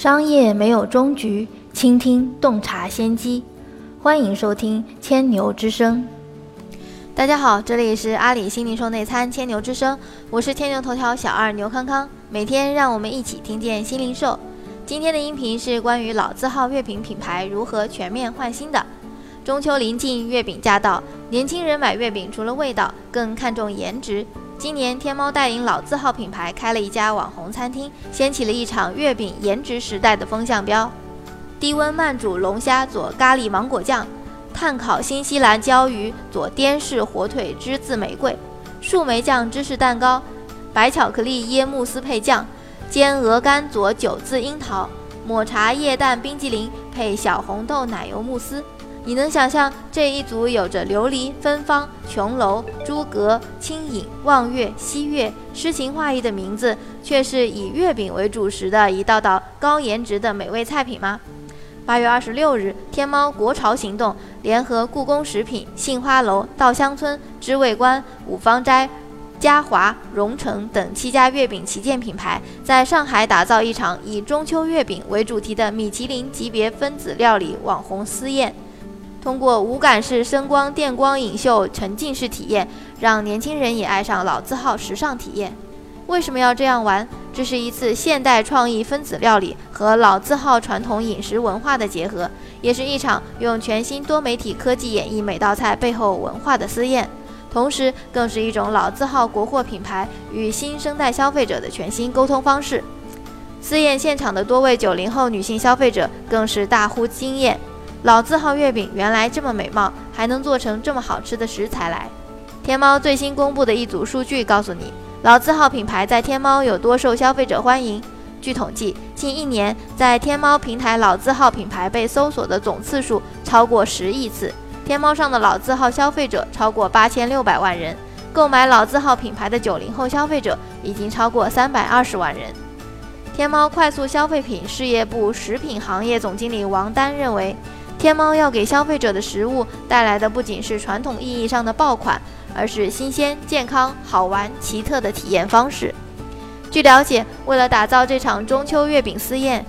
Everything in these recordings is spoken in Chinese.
商业没有终局，倾听洞察先机。欢迎收听千牛之声。大家好，这里是阿里新零售内参千牛之声，我是千牛头条小二牛康康。每天让我们一起听见新零售。今天的音频是关于老字号月饼品牌如何全面换新的。中秋临近，月饼驾到，年轻人买月饼除了味道，更看重颜值。今年，天猫带领老字号品牌开了一家网红餐厅，掀起了一场月饼颜值时代的风向标。低温慢煮龙虾佐咖喱芒果酱，炭烤新西兰椒鱼佐滇式火腿栀子玫瑰，树莓酱芝士蛋糕，白巧克力椰慕斯配酱，煎鹅肝佐九字樱桃，抹茶液蛋冰激凌配小红豆奶油慕斯。你能想象这一组有着琉璃、芬芳、琼楼、诸葛、清影、望月、西月诗情画意的名字，却是以月饼为主食的一道道高颜值的美味菜品吗？八月二十六日，天猫国潮行动联合故宫食品、杏花楼、稻香村、知味观、五芳斋、嘉华、荣成等七家月饼旗舰品牌，在上海打造一场以中秋月饼为主题的米其林级别分子料理网红私宴。通过无感式声光电光影秀沉浸式体验，让年轻人也爱上老字号时尚体验。为什么要这样玩？这是一次现代创意分子料理和老字号传统饮食文化的结合，也是一场用全新多媒体科技演绎每道菜背后文化的私宴。同时，更是一种老字号国货品牌与新生代消费者的全新沟通方式。私宴现场的多位九零后女性消费者更是大呼惊艳。老字号月饼原来这么美貌，还能做成这么好吃的食材来。天猫最新公布的一组数据告诉你，老字号品牌在天猫有多受消费者欢迎。据统计，近一年在天猫平台老字号品牌被搜索的总次数超过十亿次，天猫上的老字号消费者超过八千六百万人，购买老字号品牌的九零后消费者已经超过三百二十万人。天猫快速消费品事业部食品行业总经理王丹认为。天猫要给消费者的食物带来的不仅是传统意义上的爆款，而是新鲜、健康、好玩、奇特的体验方式。据了解，为了打造这场中秋月饼私宴，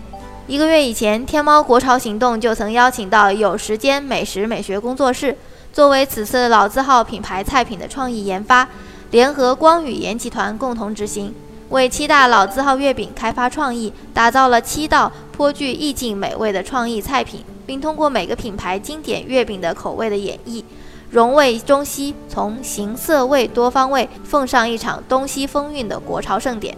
一个月以前，天猫国潮行动就曾邀请到有时间美食美学工作室作为此次老字号品牌菜品的创意研发，联合光宇研集团共同执行。为七大老字号月饼开发创意，打造了七道颇具意境美味的创意菜品，并通过每个品牌经典月饼的口味的演绎，融味中西，从形色味多方位奉上一场东西风韵的国潮盛典。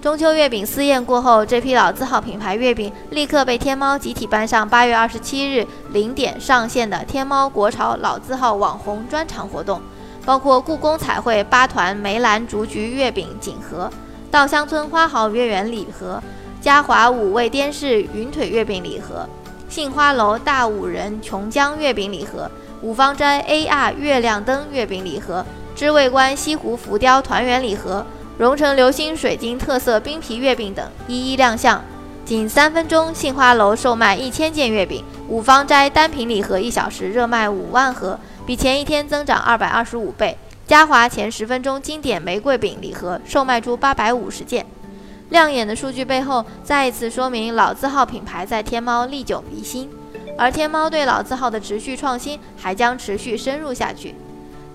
中秋月饼私宴过后，这批老字号品牌月饼立刻被天猫集体搬上八月二十七日零点上线的天猫国潮老字号网红专场活动。包括故宫彩绘八团梅兰竹菊月饼锦盒、稻香村花好月圆礼盒、嘉华五味滇式云腿月饼礼盒、杏花楼大五仁琼浆月饼礼盒、五芳斋 AR 月亮灯月饼礼盒、知味观西湖浮雕团圆礼盒、荣成流星水晶特色冰皮月饼等一一亮相。仅三分钟，杏花楼售卖一千件月饼，五芳斋单品礼盒一小时热卖五万盒。比前一天增长二百二十五倍。嘉华前十分钟经典玫瑰饼礼盒售卖出八百五十件，亮眼的数据背后，再一次说明老字号品牌在天猫历久弥新。而天猫对老字号的持续创新还将持续深入下去。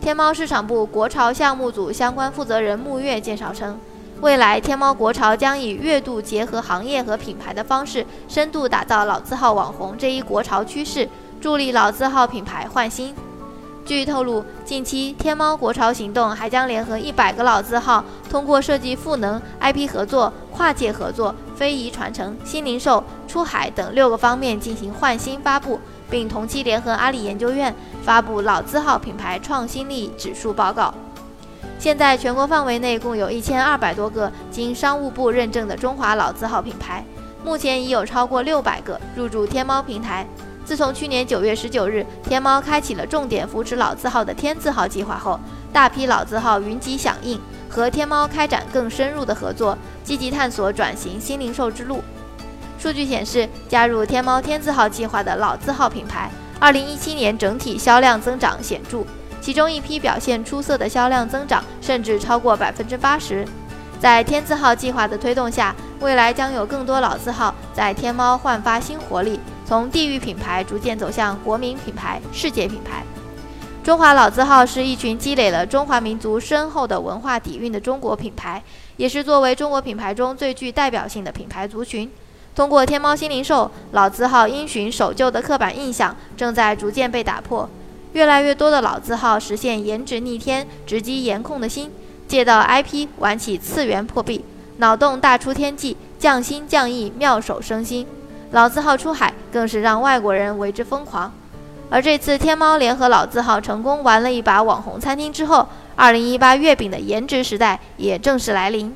天猫市场部国潮项目组相关负责人穆月介绍称，未来天猫国潮将以月度结合行业和品牌的方式，深度打造老字号网红这一国潮趋势，助力老字号品牌换新。据透露，近期天猫国潮行动还将联合一百个老字号，通过设计赋能、IP 合作、跨界合作、非遗传承、新零售、出海等六个方面进行换新发布，并同期联合阿里研究院发布老字号品牌创新力指数报告。现在全国范围内共有一千二百多个经商务部认证的中华老字号品牌，目前已有超过六百个入驻天猫平台。自从去年九月十九日，天猫开启了重点扶持老字号的“天字号”计划后，大批老字号云集响应，和天猫开展更深入的合作，积极探索转型新零售之路。数据显示，加入天猫“天字号”计划的老字号品牌，二零一七年整体销量增长显著，其中一批表现出色的销量增长甚至超过百分之八十。在天字号计划的推动下，未来将有更多老字号在天猫焕发新活力，从地域品牌逐渐走向国民品牌、世界品牌。中华老字号是一群积累了中华民族深厚的文化底蕴的中国品牌，也是作为中国品牌中最具代表性的品牌族群。通过天猫新零售，老字号因循守旧的刻板印象正在逐渐被打破，越来越多的老字号实现颜值逆天、直击颜控的心，借道 IP 玩起次元破壁，脑洞大出天际，匠心匠艺，妙手生新。老字号出海，更是让外国人为之疯狂。而这次天猫联合老字号成功玩了一把网红餐厅之后，二零一八月饼的颜值时代也正式来临。